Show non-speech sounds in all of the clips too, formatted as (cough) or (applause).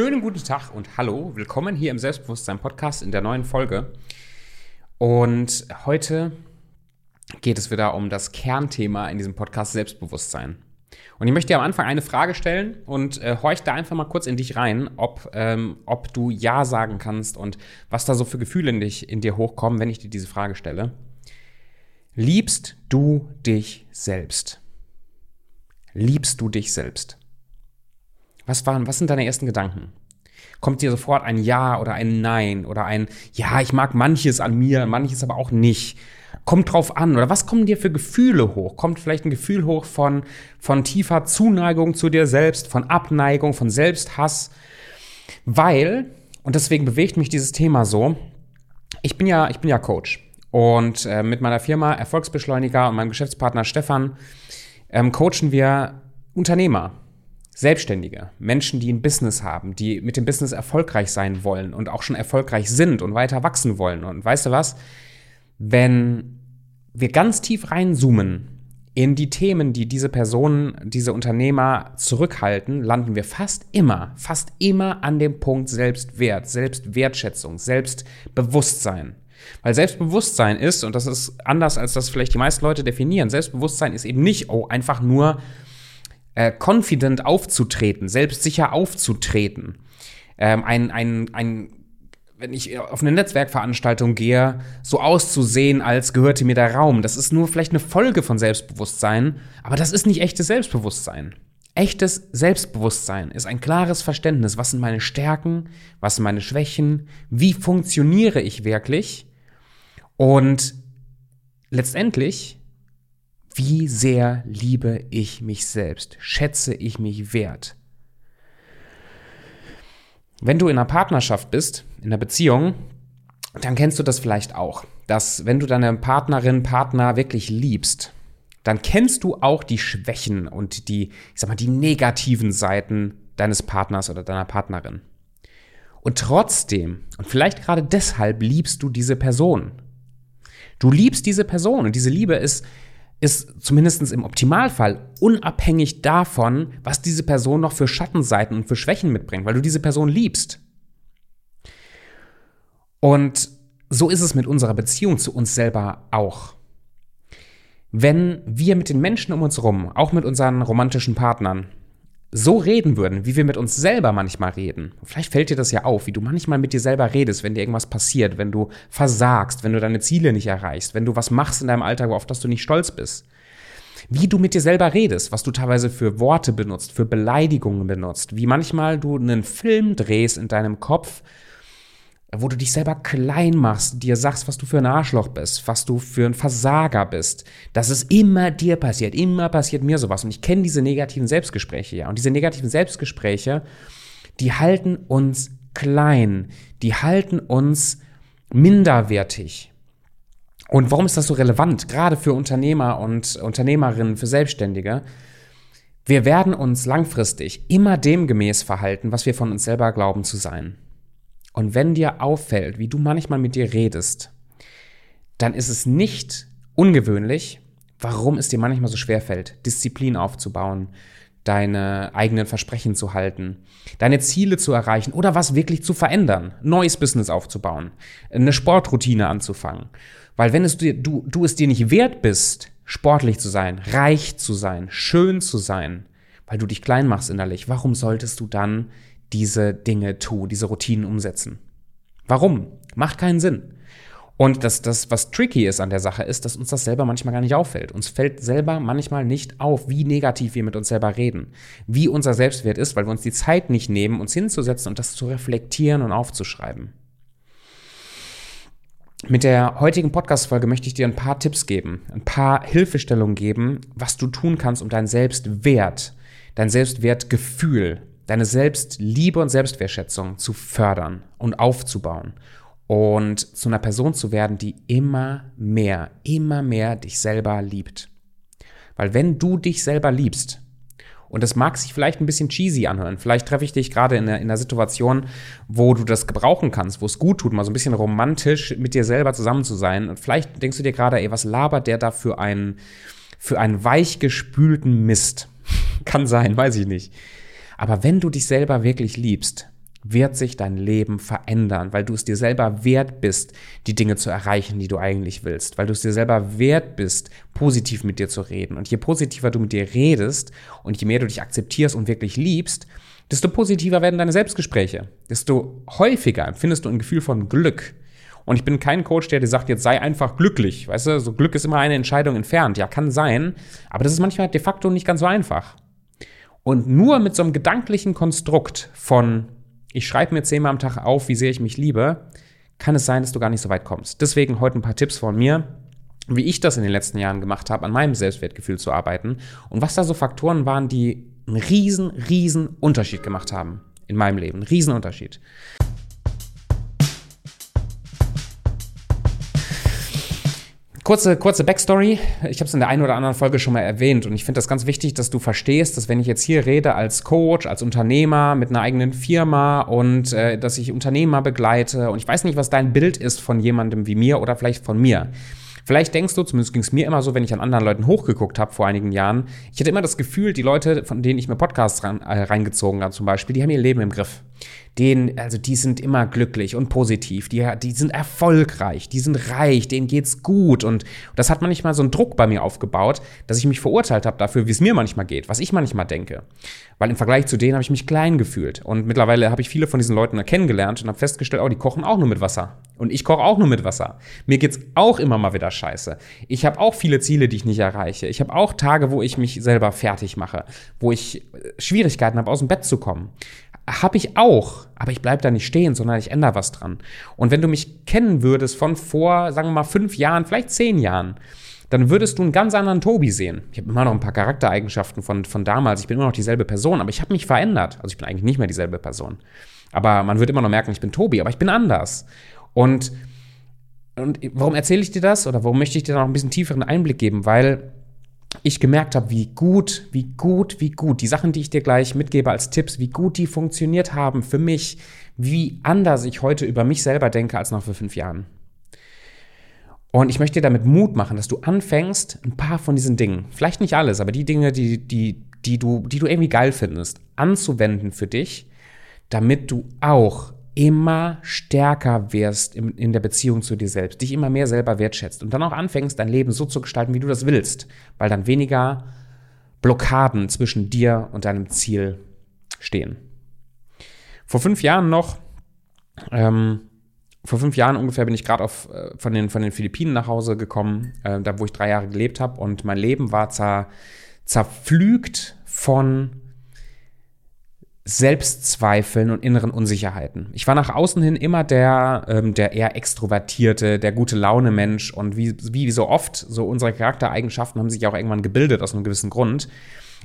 Schönen guten Tag und hallo, willkommen hier im Selbstbewusstsein Podcast in der neuen Folge. Und heute geht es wieder um das Kernthema in diesem Podcast Selbstbewusstsein. Und ich möchte dir am Anfang eine Frage stellen und äh, horch da einfach mal kurz in dich rein, ob, ähm, ob du Ja sagen kannst und was da so für Gefühle in, dich, in dir hochkommen, wenn ich dir diese Frage stelle. Liebst du dich selbst? Liebst du dich selbst? Was waren, was sind deine ersten Gedanken? Kommt dir sofort ein Ja oder ein Nein oder ein Ja, ich mag manches an mir, manches aber auch nicht? Kommt drauf an. Oder was kommen dir für Gefühle hoch? Kommt vielleicht ein Gefühl hoch von, von tiefer Zuneigung zu dir selbst, von Abneigung, von Selbsthass? Weil, und deswegen bewegt mich dieses Thema so, ich bin ja, ich bin ja Coach. Und äh, mit meiner Firma Erfolgsbeschleuniger und meinem Geschäftspartner Stefan ähm, coachen wir Unternehmer, Selbstständige, Menschen, die ein Business haben, die mit dem Business erfolgreich sein wollen und auch schon erfolgreich sind und weiter wachsen wollen. Und weißt du was? Wenn wir ganz tief reinzoomen in die Themen, die diese Personen, diese Unternehmer zurückhalten, landen wir fast immer, fast immer an dem Punkt Selbstwert, Selbstwertschätzung, Selbstbewusstsein. Weil Selbstbewusstsein ist, und das ist anders, als das vielleicht die meisten Leute definieren, Selbstbewusstsein ist eben nicht, oh, einfach nur äh, confident aufzutreten, selbstsicher aufzutreten. Ähm, ein, ein, ein, wenn ich auf eine Netzwerkveranstaltung gehe, so auszusehen, als gehörte mir der Raum. Das ist nur vielleicht eine Folge von Selbstbewusstsein, aber das ist nicht echtes Selbstbewusstsein. Echtes Selbstbewusstsein ist ein klares Verständnis, was sind meine Stärken, was sind meine Schwächen, wie funktioniere ich wirklich und letztendlich wie sehr liebe ich mich selbst? Schätze ich mich wert? Wenn du in einer Partnerschaft bist, in einer Beziehung, dann kennst du das vielleicht auch, dass wenn du deine Partnerin, Partner wirklich liebst, dann kennst du auch die Schwächen und die, ich sag mal, die negativen Seiten deines Partners oder deiner Partnerin. Und trotzdem, und vielleicht gerade deshalb liebst du diese Person. Du liebst diese Person und diese Liebe ist ist zumindest im Optimalfall unabhängig davon, was diese Person noch für Schattenseiten und für Schwächen mitbringt, weil du diese Person liebst. Und so ist es mit unserer Beziehung zu uns selber auch. Wenn wir mit den Menschen um uns herum, auch mit unseren romantischen Partnern, so reden würden, wie wir mit uns selber manchmal reden. Vielleicht fällt dir das ja auf, wie du manchmal mit dir selber redest, wenn dir irgendwas passiert, wenn du versagst, wenn du deine Ziele nicht erreichst, wenn du was machst in deinem Alltag, auf das du nicht stolz bist. Wie du mit dir selber redest, was du teilweise für Worte benutzt, für Beleidigungen benutzt, wie manchmal du einen Film drehst in deinem Kopf, wo du dich selber klein machst, dir sagst, was du für ein Arschloch bist, was du für ein Versager bist, dass es immer dir passiert, immer passiert mir sowas. Und ich kenne diese negativen Selbstgespräche ja. Und diese negativen Selbstgespräche, die halten uns klein, die halten uns minderwertig. Und warum ist das so relevant, gerade für Unternehmer und Unternehmerinnen, für Selbstständige? Wir werden uns langfristig immer dem gemäß verhalten, was wir von uns selber glauben zu sein. Und wenn dir auffällt, wie du manchmal mit dir redest, dann ist es nicht ungewöhnlich, warum es dir manchmal so schwer fällt, Disziplin aufzubauen, deine eigenen Versprechen zu halten, deine Ziele zu erreichen oder was wirklich zu verändern, neues Business aufzubauen, eine Sportroutine anzufangen. Weil wenn es dir, du, du es dir nicht wert bist, sportlich zu sein, reich zu sein, schön zu sein, weil du dich klein machst innerlich, warum solltest du dann diese Dinge tun, diese Routinen umsetzen. Warum? Macht keinen Sinn. Und das, das, was tricky ist an der Sache, ist, dass uns das selber manchmal gar nicht auffällt. Uns fällt selber manchmal nicht auf, wie negativ wir mit uns selber reden, wie unser Selbstwert ist, weil wir uns die Zeit nicht nehmen, uns hinzusetzen und das zu reflektieren und aufzuschreiben. Mit der heutigen Podcast-Folge möchte ich dir ein paar Tipps geben, ein paar Hilfestellungen geben, was du tun kannst, um deinen Selbstwert, dein Selbstwertgefühl deine Selbstliebe und Selbstwertschätzung zu fördern und aufzubauen und zu einer Person zu werden, die immer mehr, immer mehr dich selber liebt. Weil wenn du dich selber liebst, und das mag sich vielleicht ein bisschen cheesy anhören. Vielleicht treffe ich dich gerade in, in einer Situation, wo du das gebrauchen kannst, wo es gut tut, mal so ein bisschen romantisch mit dir selber zusammen zu sein. Und vielleicht denkst du dir gerade, ey, was labert der da für einen, für einen weichgespülten Mist? (laughs) Kann sein, weiß ich nicht. Aber wenn du dich selber wirklich liebst, wird sich dein Leben verändern, weil du es dir selber wert bist, die Dinge zu erreichen, die du eigentlich willst, weil du es dir selber wert bist, positiv mit dir zu reden. Und je positiver du mit dir redest und je mehr du dich akzeptierst und wirklich liebst, desto positiver werden deine Selbstgespräche, desto häufiger empfindest du ein Gefühl von Glück. Und ich bin kein Coach, der dir sagt, jetzt sei einfach glücklich. Weißt du, so Glück ist immer eine Entscheidung entfernt. Ja, kann sein, aber das ist manchmal de facto nicht ganz so einfach. Und nur mit so einem gedanklichen Konstrukt von ich schreibe mir zehnmal am Tag auf, wie sehr ich mich liebe, kann es sein, dass du gar nicht so weit kommst. Deswegen heute ein paar Tipps von mir, wie ich das in den letzten Jahren gemacht habe, an meinem Selbstwertgefühl zu arbeiten und was da so Faktoren waren, die einen riesen, riesen Unterschied gemacht haben in meinem Leben. Einen riesen Unterschied. Kurze, kurze Backstory. Ich habe es in der einen oder anderen Folge schon mal erwähnt und ich finde das ganz wichtig, dass du verstehst, dass wenn ich jetzt hier rede als Coach, als Unternehmer mit einer eigenen Firma und äh, dass ich Unternehmer begleite und ich weiß nicht, was dein Bild ist von jemandem wie mir oder vielleicht von mir. Vielleicht denkst du, zumindest ging es mir immer so, wenn ich an anderen Leuten hochgeguckt habe vor einigen Jahren, ich hatte immer das Gefühl, die Leute, von denen ich mir Podcasts rein, äh, reingezogen habe zum Beispiel, die haben ihr Leben im Griff denen, also die sind immer glücklich und positiv, die, die sind erfolgreich, die sind reich, denen geht's gut und das hat manchmal so einen Druck bei mir aufgebaut, dass ich mich verurteilt habe dafür, wie es mir manchmal geht, was ich manchmal denke. Weil im Vergleich zu denen habe ich mich klein gefühlt und mittlerweile habe ich viele von diesen Leuten kennengelernt und habe festgestellt, oh, die kochen auch nur mit Wasser und ich koche auch nur mit Wasser. Mir geht's auch immer mal wieder scheiße. Ich habe auch viele Ziele, die ich nicht erreiche. Ich habe auch Tage, wo ich mich selber fertig mache, wo ich äh, Schwierigkeiten habe, aus dem Bett zu kommen. Habe ich auch, aber ich bleibe da nicht stehen, sondern ich ändere was dran. Und wenn du mich kennen würdest von vor, sagen wir mal, fünf Jahren, vielleicht zehn Jahren, dann würdest du einen ganz anderen Tobi sehen. Ich habe immer noch ein paar Charaktereigenschaften von, von damals. Ich bin immer noch dieselbe Person, aber ich habe mich verändert. Also ich bin eigentlich nicht mehr dieselbe Person. Aber man wird immer noch merken, ich bin Tobi, aber ich bin anders. Und, und warum erzähle ich dir das? Oder warum möchte ich dir da noch ein bisschen tieferen Einblick geben? Weil ich gemerkt habe, wie gut, wie gut, wie gut die Sachen, die ich dir gleich mitgebe als Tipps, wie gut die funktioniert haben für mich, wie anders ich heute über mich selber denke als noch vor fünf Jahren. Und ich möchte dir damit Mut machen, dass du anfängst, ein paar von diesen Dingen, vielleicht nicht alles, aber die Dinge, die, die, die, du, die du irgendwie geil findest, anzuwenden für dich, damit du auch immer stärker wirst in, in der Beziehung zu dir selbst, dich immer mehr selber wertschätzt und dann auch anfängst, dein Leben so zu gestalten, wie du das willst, weil dann weniger Blockaden zwischen dir und deinem Ziel stehen. Vor fünf Jahren noch, ähm, vor fünf Jahren ungefähr bin ich gerade äh, von, den, von den Philippinen nach Hause gekommen, äh, da wo ich drei Jahre gelebt habe und mein Leben war zer, zerpflügt von Selbstzweifeln und inneren Unsicherheiten. Ich war nach außen hin immer der, ähm, der eher extrovertierte, der gute Laune Mensch und wie, wie so oft, so unsere Charaktereigenschaften haben sich auch irgendwann gebildet aus einem gewissen Grund,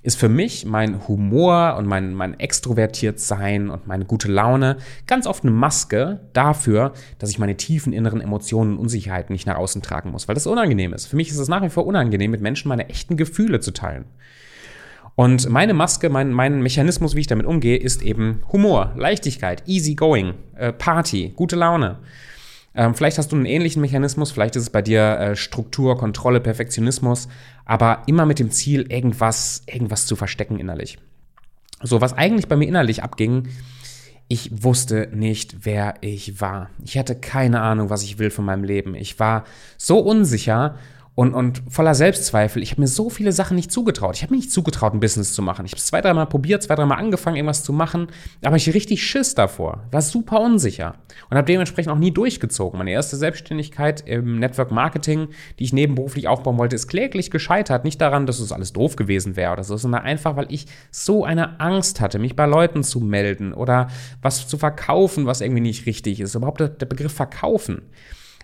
ist für mich mein Humor und mein, mein extrovertiert sein und meine gute Laune ganz oft eine Maske dafür, dass ich meine tiefen inneren Emotionen und Unsicherheiten nicht nach außen tragen muss, weil das unangenehm ist. Für mich ist es nach wie vor unangenehm, mit Menschen meine echten Gefühle zu teilen. Und meine Maske, mein, mein Mechanismus, wie ich damit umgehe, ist eben Humor, Leichtigkeit, easy going, äh, Party, gute Laune. Ähm, vielleicht hast du einen ähnlichen Mechanismus, vielleicht ist es bei dir äh, Struktur, Kontrolle, Perfektionismus, aber immer mit dem Ziel, irgendwas, irgendwas zu verstecken innerlich. So, was eigentlich bei mir innerlich abging, ich wusste nicht, wer ich war. Ich hatte keine Ahnung, was ich will von meinem Leben. Ich war so unsicher und, und voller Selbstzweifel. Ich habe mir so viele Sachen nicht zugetraut. Ich habe mir nicht zugetraut, ein Business zu machen. Ich habe es zwei, dreimal probiert, zwei, dreimal angefangen, irgendwas zu machen, aber ich richtig Schiss davor. War super unsicher und habe dementsprechend auch nie durchgezogen. Meine erste Selbstständigkeit im Network Marketing, die ich nebenberuflich aufbauen wollte, ist kläglich gescheitert. Nicht daran, dass es alles doof gewesen wäre oder so, sondern einfach, weil ich so eine Angst hatte, mich bei Leuten zu melden oder was zu verkaufen, was irgendwie nicht richtig ist. Überhaupt der Begriff verkaufen.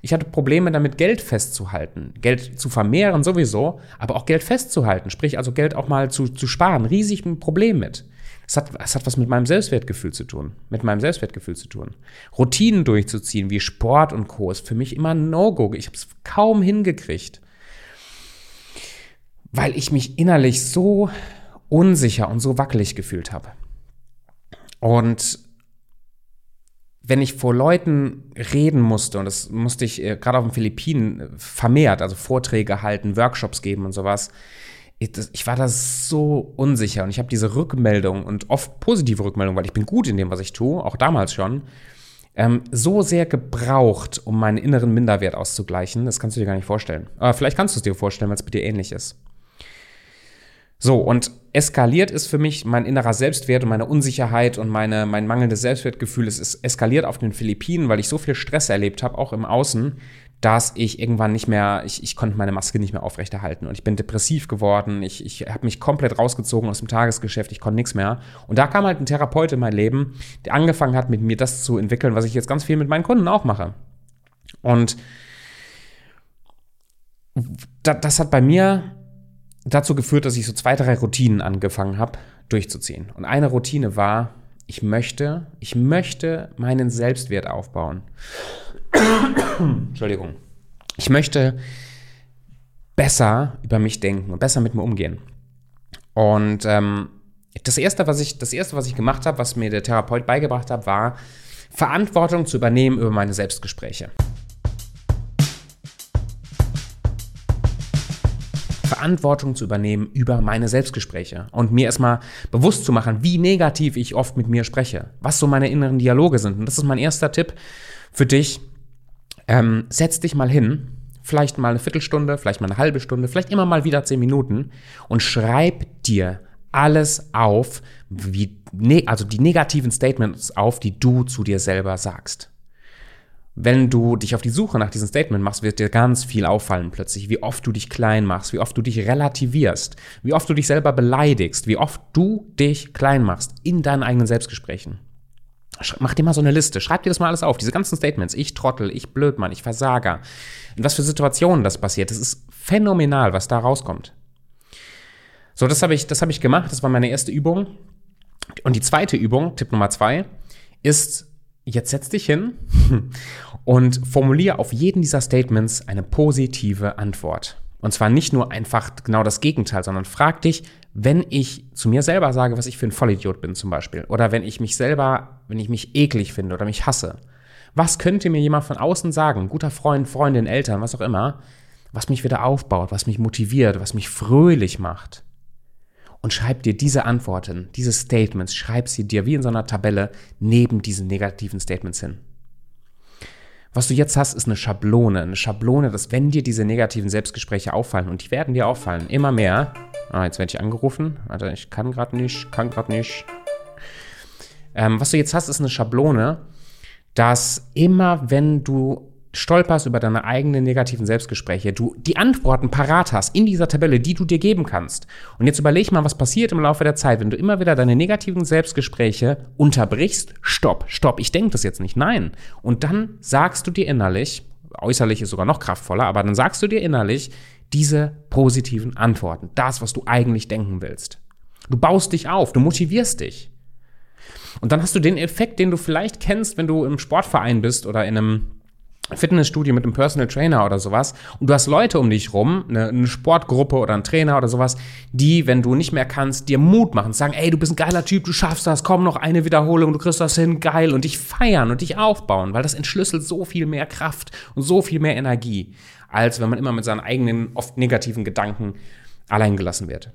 Ich hatte Probleme damit, Geld festzuhalten. Geld zu vermehren sowieso, aber auch Geld festzuhalten. Sprich, also Geld auch mal zu, zu sparen. Riesig ein Problem mit. Es hat, es hat was mit meinem Selbstwertgefühl zu tun. Mit meinem Selbstwertgefühl zu tun. Routinen durchzuziehen, wie Sport und Co. ist für mich immer ein No-Go. Ich habe es kaum hingekriegt. Weil ich mich innerlich so unsicher und so wackelig gefühlt habe. Und wenn ich vor Leuten reden musste, und das musste ich äh, gerade auf den Philippinen äh, vermehrt, also Vorträge halten, Workshops geben und sowas, ich war da so unsicher und ich habe diese Rückmeldung und oft positive Rückmeldung, weil ich bin gut in dem, was ich tue, auch damals schon, ähm, so sehr gebraucht, um meinen inneren Minderwert auszugleichen. Das kannst du dir gar nicht vorstellen. Aber vielleicht kannst du es dir vorstellen, weil es bei dir ähnlich ist. So, und eskaliert ist für mich mein innerer Selbstwert und meine Unsicherheit und meine, mein mangelndes Selbstwertgefühl. Es ist eskaliert auf den Philippinen, weil ich so viel Stress erlebt habe, auch im Außen, dass ich irgendwann nicht mehr, ich, ich konnte meine Maske nicht mehr aufrechterhalten und ich bin depressiv geworden. Ich, ich habe mich komplett rausgezogen aus dem Tagesgeschäft, ich konnte nichts mehr. Und da kam halt ein Therapeut in mein Leben, der angefangen hat, mit mir das zu entwickeln, was ich jetzt ganz viel mit meinen Kunden auch mache. Und das hat bei mir dazu geführt, dass ich so zwei, drei Routinen angefangen habe, durchzuziehen. Und eine Routine war, ich möchte, ich möchte meinen Selbstwert aufbauen. (coughs) Entschuldigung. Ich möchte besser über mich denken und besser mit mir umgehen. Und ähm, das erste, was ich, das erste, was ich gemacht habe, was mir der Therapeut beigebracht hat, war Verantwortung zu übernehmen über meine Selbstgespräche. Verantwortung zu übernehmen über meine Selbstgespräche und mir erstmal bewusst zu machen, wie negativ ich oft mit mir spreche, was so meine inneren Dialoge sind. Und das ist mein erster Tipp für dich. Ähm, setz dich mal hin, vielleicht mal eine Viertelstunde, vielleicht mal eine halbe Stunde, vielleicht immer mal wieder zehn Minuten und schreib dir alles auf, wie, ne, also die negativen Statements auf, die du zu dir selber sagst wenn du dich auf die Suche nach diesem Statement machst, wird dir ganz viel auffallen plötzlich, wie oft du dich klein machst, wie oft du dich relativierst, wie oft du dich selber beleidigst, wie oft du dich klein machst in deinen eigenen Selbstgesprächen. Mach dir mal so eine Liste, schreib dir das mal alles auf, diese ganzen Statements, ich Trottel, ich Blödmann, ich Versager, in was für Situationen das passiert. Das ist phänomenal, was da rauskommt. So, das habe ich, das habe ich gemacht, das war meine erste Übung. Und die zweite Übung, Tipp Nummer zwei, ist Jetzt setz dich hin (laughs) und formuliere auf jeden dieser Statements eine positive Antwort. Und zwar nicht nur einfach genau das Gegenteil, sondern frag dich, wenn ich zu mir selber sage, was ich für ein Vollidiot bin zum Beispiel, oder wenn ich mich selber, wenn ich mich eklig finde oder mich hasse, was könnte mir jemand von außen sagen, guter Freund, Freundin, Eltern, was auch immer, was mich wieder aufbaut, was mich motiviert, was mich fröhlich macht? Und schreib dir diese Antworten, diese Statements, schreib sie dir wie in so einer Tabelle neben diesen negativen Statements hin. Was du jetzt hast, ist eine Schablone. Eine Schablone, dass wenn dir diese negativen Selbstgespräche auffallen, und die werden dir auffallen, immer mehr. Ah, jetzt werde ich angerufen. Warte, ich kann gerade nicht, kann gerade nicht. Ähm, was du jetzt hast, ist eine Schablone, dass immer wenn du stolperst über deine eigenen negativen Selbstgespräche, du die Antworten parat hast in dieser Tabelle, die du dir geben kannst. Und jetzt überleg mal, was passiert im Laufe der Zeit, wenn du immer wieder deine negativen Selbstgespräche unterbrichst. Stopp, stopp, ich denke das jetzt nicht. Nein. Und dann sagst du dir innerlich, äußerlich ist sogar noch kraftvoller, aber dann sagst du dir innerlich diese positiven Antworten, das, was du eigentlich denken willst. Du baust dich auf, du motivierst dich. Und dann hast du den Effekt, den du vielleicht kennst, wenn du im Sportverein bist oder in einem Fitnessstudio mit einem Personal Trainer oder sowas und du hast Leute um dich rum, eine, eine, Sportgruppe oder ein Trainer oder sowas, die, wenn du nicht mehr kannst, dir Mut machen, sagen, ey, du bist ein geiler Typ, du schaffst das, komm noch eine Wiederholung, du kriegst das hin, geil und dich feiern und dich aufbauen, weil das entschlüsselt so viel mehr Kraft und so viel mehr Energie, als wenn man immer mit seinen eigenen, oft negativen Gedanken allein gelassen wird.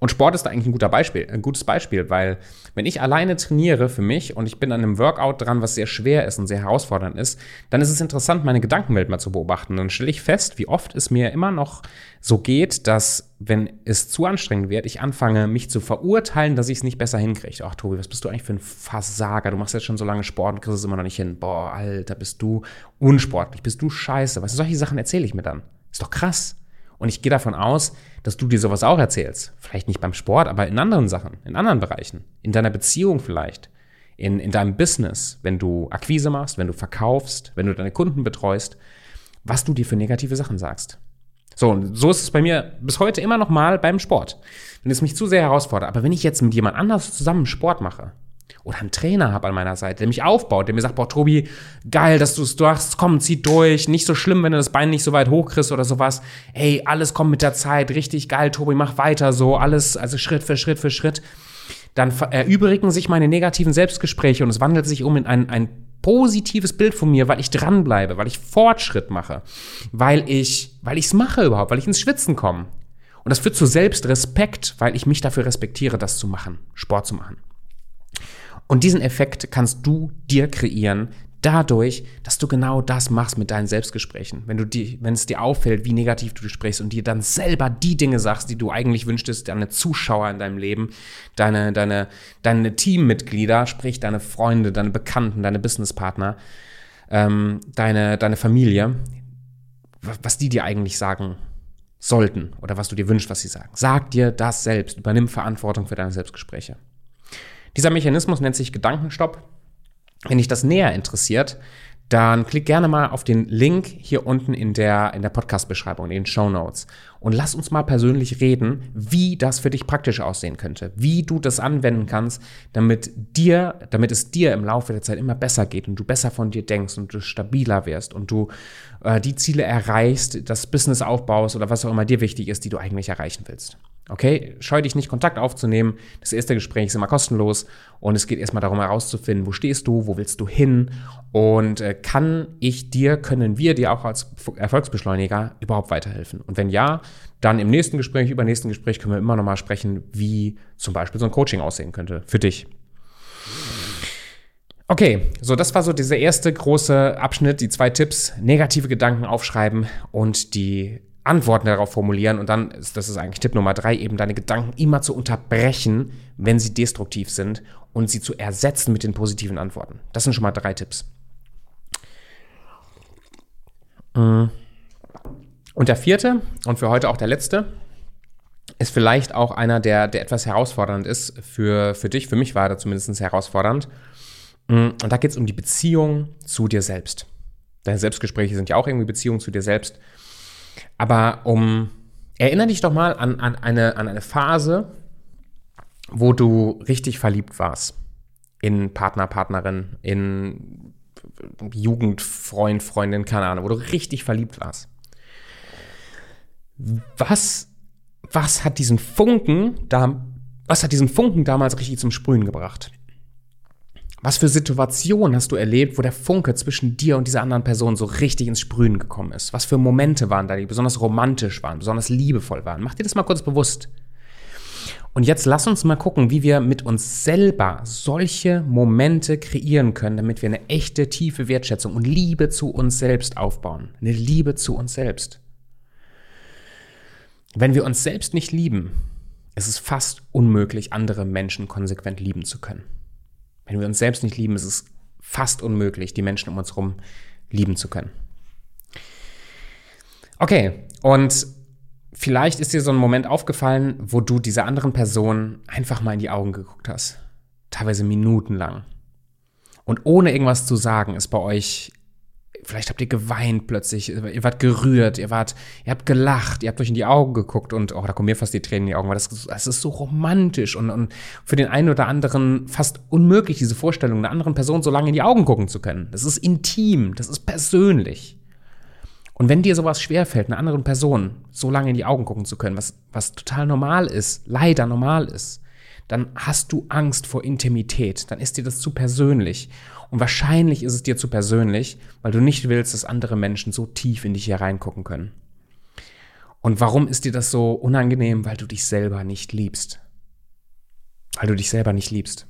Und Sport ist da eigentlich ein guter Beispiel, ein gutes Beispiel, weil wenn ich alleine trainiere für mich und ich bin an einem Workout dran, was sehr schwer ist und sehr herausfordernd ist, dann ist es interessant, meine Gedankenwelt mal zu beobachten. Dann stelle ich fest, wie oft es mir immer noch so geht, dass, wenn es zu anstrengend wird, ich anfange, mich zu verurteilen, dass ich es nicht besser hinkriege. Ach, Tobi, was bist du eigentlich für ein Versager? Du machst jetzt schon so lange Sport und kriegst es immer noch nicht hin. Boah, Alter, bist du unsportlich, bist du scheiße. Weißt du, solche Sachen erzähle ich mir dann. Ist doch krass. Und ich gehe davon aus, dass du dir sowas auch erzählst. Vielleicht nicht beim Sport, aber in anderen Sachen, in anderen Bereichen. In deiner Beziehung vielleicht. In, in deinem Business, wenn du Akquise machst, wenn du verkaufst, wenn du deine Kunden betreust, was du dir für negative Sachen sagst. So, und so ist es bei mir bis heute immer noch mal beim Sport. Wenn es mich zu sehr herausfordert. Aber wenn ich jetzt mit jemand anders zusammen Sport mache, oder einen Trainer habe an meiner Seite, der mich aufbaut, der mir sagt, boah, Tobi, geil, dass du es hast, komm, zieh durch, nicht so schlimm, wenn du das Bein nicht so weit hochkriegst oder sowas. Ey, alles kommt mit der Zeit, richtig geil, Tobi, mach weiter so, alles, also Schritt für Schritt für Schritt. Dann erübrigen sich meine negativen Selbstgespräche und es wandelt sich um in ein, ein positives Bild von mir, weil ich dranbleibe, weil ich Fortschritt mache, weil ich, weil ich es mache überhaupt, weil ich ins Schwitzen komme. Und das führt zu Selbstrespekt, weil ich mich dafür respektiere, das zu machen, Sport zu machen. Und diesen Effekt kannst du dir kreieren, dadurch, dass du genau das machst mit deinen Selbstgesprächen. Wenn du die, wenn es dir auffällt, wie negativ du sprichst und dir dann selber die Dinge sagst, die du eigentlich wünschtest, deine Zuschauer in deinem Leben, deine, deine, deine Teammitglieder, sprich deine Freunde, deine Bekannten, deine Businesspartner, ähm, deine, deine Familie, was die dir eigentlich sagen sollten oder was du dir wünschst, was sie sagen. Sag dir das selbst. Übernimm Verantwortung für deine Selbstgespräche. Dieser Mechanismus nennt sich Gedankenstopp. Wenn dich das näher interessiert, dann klick gerne mal auf den Link hier unten in der, in der Podcast-Beschreibung, in den Show Notes. Und lass uns mal persönlich reden, wie das für dich praktisch aussehen könnte. Wie du das anwenden kannst, damit dir, damit es dir im Laufe der Zeit immer besser geht und du besser von dir denkst und du stabiler wirst und du äh, die Ziele erreichst, das Business aufbaust oder was auch immer dir wichtig ist, die du eigentlich erreichen willst. Okay, scheu dich nicht, Kontakt aufzunehmen. Das erste Gespräch ist immer kostenlos und es geht erstmal darum herauszufinden, wo stehst du, wo willst du hin und äh, kann ich dir, können wir dir auch als Erfolgsbeschleuniger überhaupt weiterhelfen? Und wenn ja, dann im nächsten Gespräch, übernächsten Gespräch können wir immer nochmal sprechen, wie zum Beispiel so ein Coaching aussehen könnte für dich. Okay, so das war so dieser erste große Abschnitt, die zwei Tipps, negative Gedanken aufschreiben und die Antworten darauf formulieren und dann, ist, das ist eigentlich Tipp Nummer drei, eben deine Gedanken immer zu unterbrechen, wenn sie destruktiv sind und sie zu ersetzen mit den positiven Antworten. Das sind schon mal drei Tipps. Und der vierte und für heute auch der letzte ist vielleicht auch einer, der, der etwas herausfordernd ist für, für dich. Für mich war er zumindest herausfordernd. Mm. Und da geht es um die Beziehung zu dir selbst. Deine Selbstgespräche sind ja auch irgendwie Beziehungen zu dir selbst. Aber um, erinnere dich doch mal an, an, eine, an eine Phase, wo du richtig verliebt warst. In Partner, Partnerin, in Jugendfreund, Freundin, keine Ahnung, wo du richtig verliebt warst. Was, was hat diesen Funken da, was hat diesen Funken damals richtig zum Sprühen gebracht? Was für Situationen hast du erlebt, wo der Funke zwischen dir und dieser anderen Person so richtig ins Sprühen gekommen ist? Was für Momente waren da, die besonders romantisch waren, besonders liebevoll waren? Mach dir das mal kurz bewusst. Und jetzt lass uns mal gucken, wie wir mit uns selber solche Momente kreieren können, damit wir eine echte, tiefe Wertschätzung und Liebe zu uns selbst aufbauen. Eine Liebe zu uns selbst. Wenn wir uns selbst nicht lieben, ist es fast unmöglich, andere Menschen konsequent lieben zu können. Wenn wir uns selbst nicht lieben, ist es fast unmöglich, die Menschen um uns herum lieben zu können. Okay, und vielleicht ist dir so ein Moment aufgefallen, wo du dieser anderen Person einfach mal in die Augen geguckt hast. Teilweise minutenlang. Und ohne irgendwas zu sagen, ist bei euch vielleicht habt ihr geweint plötzlich, ihr wart gerührt, ihr wart, ihr habt gelacht, ihr habt euch in die Augen geguckt und oh, da kommen mir fast die Tränen in die Augen, weil das, das ist so romantisch und, und für den einen oder anderen fast unmöglich, diese Vorstellung, einer anderen Person so lange in die Augen gucken zu können. Das ist intim, das ist persönlich. Und wenn dir sowas schwerfällt, einer anderen Person so lange in die Augen gucken zu können, was, was total normal ist, leider normal ist, dann hast du Angst vor Intimität, dann ist dir das zu persönlich. Und wahrscheinlich ist es dir zu persönlich, weil du nicht willst, dass andere Menschen so tief in dich hier reingucken können. Und warum ist dir das so unangenehm? Weil du dich selber nicht liebst. Weil du dich selber nicht liebst.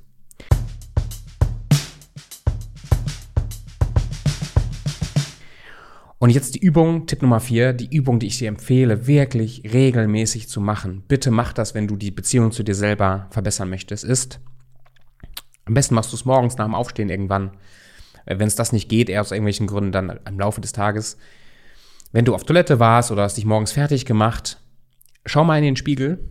Und jetzt die Übung, Tipp Nummer vier, die Übung, die ich dir empfehle, wirklich regelmäßig zu machen. Bitte mach das, wenn du die Beziehung zu dir selber verbessern möchtest, ist, am besten machst du es morgens nach dem Aufstehen irgendwann. Wenn es das nicht geht, eher aus irgendwelchen Gründen dann im Laufe des Tages. Wenn du auf Toilette warst oder hast dich morgens fertig gemacht, schau mal in den Spiegel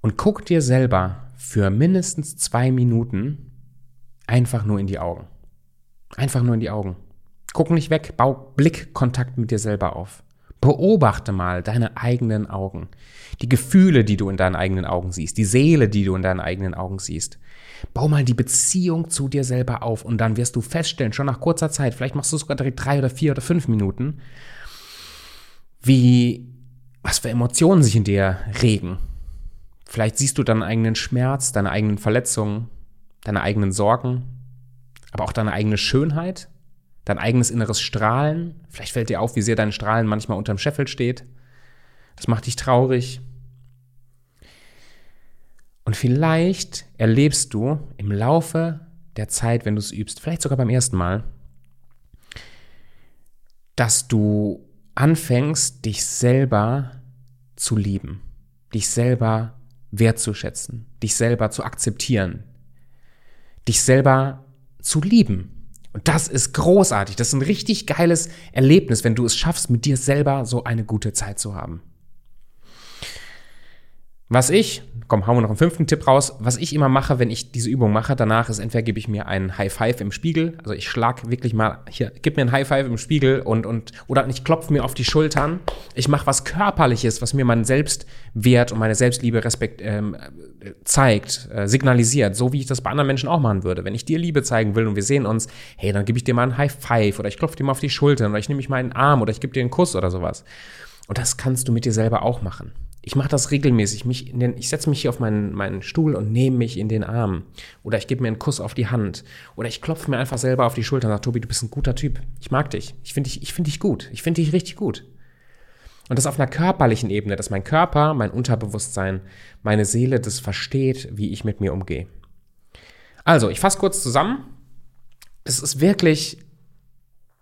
und guck dir selber für mindestens zwei Minuten einfach nur in die Augen. Einfach nur in die Augen. Guck nicht weg, bau Blickkontakt mit dir selber auf. Beobachte mal deine eigenen Augen, die Gefühle, die du in deinen eigenen Augen siehst, die Seele, die du in deinen eigenen Augen siehst. Bau mal die Beziehung zu dir selber auf und dann wirst du feststellen, schon nach kurzer Zeit, vielleicht machst du sogar direkt drei oder vier oder fünf Minuten, wie, was für Emotionen sich in dir regen. Vielleicht siehst du deinen eigenen Schmerz, deine eigenen Verletzungen, deine eigenen Sorgen, aber auch deine eigene Schönheit dein eigenes inneres Strahlen. Vielleicht fällt dir auf, wie sehr dein Strahlen manchmal unterm Scheffel steht. Das macht dich traurig. Und vielleicht erlebst du im Laufe der Zeit, wenn du es übst, vielleicht sogar beim ersten Mal, dass du anfängst, dich selber zu lieben, dich selber wertzuschätzen, dich selber zu akzeptieren, dich selber zu lieben. Und das ist großartig. Das ist ein richtig geiles Erlebnis, wenn du es schaffst, mit dir selber so eine gute Zeit zu haben. Was ich, komm, hauen wir noch einen fünften Tipp raus, was ich immer mache, wenn ich diese Übung mache, danach ist entweder gebe ich mir einen High Five im Spiegel, also ich schlag wirklich mal, hier, gib mir einen High Five im Spiegel und, und oder ich klopfe mir auf die Schultern. Ich mache was Körperliches, was mir meinen Selbstwert und meine Selbstliebe Respekt ähm, zeigt, äh, signalisiert, so wie ich das bei anderen Menschen auch machen würde. Wenn ich dir Liebe zeigen will und wir sehen uns, hey, dann gebe ich dir mal einen High Five oder ich klopfe dir mal auf die Schultern oder ich nehme mich mal einen Arm oder ich gebe dir einen Kuss oder sowas. Und das kannst du mit dir selber auch machen. Ich mache das regelmäßig. Mich den, ich setze mich hier auf meinen, meinen Stuhl und nehme mich in den Arm. Oder ich gebe mir einen Kuss auf die Hand. Oder ich klopfe mir einfach selber auf die Schulter und sage, Tobi, du bist ein guter Typ. Ich mag dich. Ich finde dich, ich find dich gut. Ich finde dich richtig gut. Und das auf einer körperlichen Ebene, dass mein Körper, mein Unterbewusstsein, meine Seele das versteht, wie ich mit mir umgehe. Also, ich fasse kurz zusammen. Es ist wirklich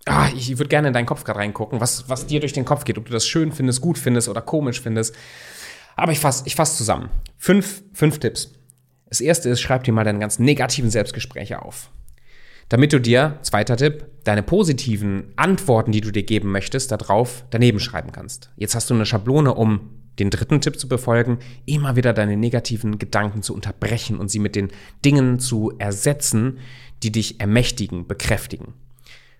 ah, ich würde gerne in deinen Kopf gerade reingucken, was, was dir durch den Kopf geht, ob du das schön findest, gut findest oder komisch findest. Aber ich fasse ich fass zusammen. Fünf, fünf Tipps. Das erste ist, schreib dir mal deine ganzen negativen Selbstgespräche auf. Damit du dir, zweiter Tipp, deine positiven Antworten, die du dir geben möchtest, darauf daneben schreiben kannst. Jetzt hast du eine Schablone, um den dritten Tipp zu befolgen, immer wieder deine negativen Gedanken zu unterbrechen und sie mit den Dingen zu ersetzen, die dich ermächtigen, bekräftigen.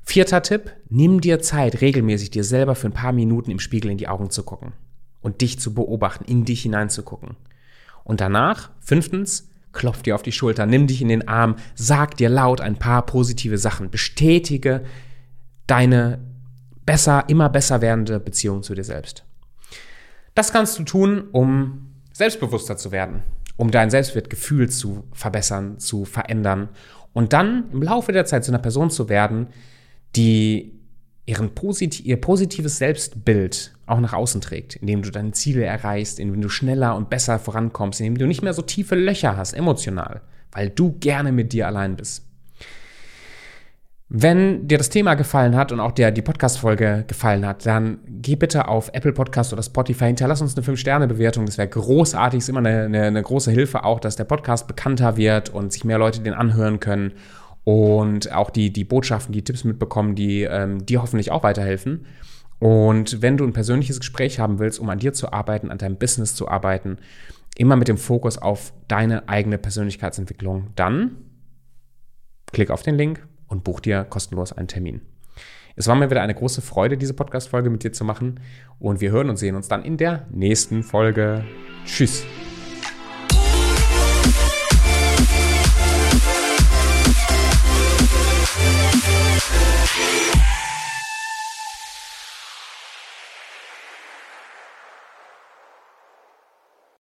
Vierter Tipp, nimm dir Zeit, regelmäßig dir selber für ein paar Minuten im Spiegel in die Augen zu gucken und dich zu beobachten, in dich hineinzugucken. Und danach, fünftens, klopf dir auf die Schulter, nimm dich in den Arm, sag dir laut ein paar positive Sachen, bestätige deine besser, immer besser werdende Beziehung zu dir selbst. Das kannst du tun, um selbstbewusster zu werden, um dein Selbstwertgefühl zu verbessern, zu verändern und dann im Laufe der Zeit zu einer Person zu werden, die ihren posit ihr positives Selbstbild auch nach außen trägt, indem du deine Ziele erreichst, indem du schneller und besser vorankommst, indem du nicht mehr so tiefe Löcher hast, emotional, weil du gerne mit dir allein bist. Wenn dir das Thema gefallen hat und auch der die Podcast-Folge gefallen hat, dann geh bitte auf Apple Podcast oder Spotify, hinterlass uns eine 5-Sterne-Bewertung. Das wäre großartig, ist immer eine, eine, eine große Hilfe auch, dass der Podcast bekannter wird und sich mehr Leute den anhören können und auch die, die Botschaften, die Tipps mitbekommen, die ähm, dir hoffentlich auch weiterhelfen. Und wenn du ein persönliches Gespräch haben willst, um an dir zu arbeiten, an deinem Business zu arbeiten, immer mit dem Fokus auf deine eigene Persönlichkeitsentwicklung, dann klick auf den Link und buch dir kostenlos einen Termin. Es war mir wieder eine große Freude, diese Podcast-Folge mit dir zu machen. Und wir hören und sehen uns dann in der nächsten Folge. Tschüss.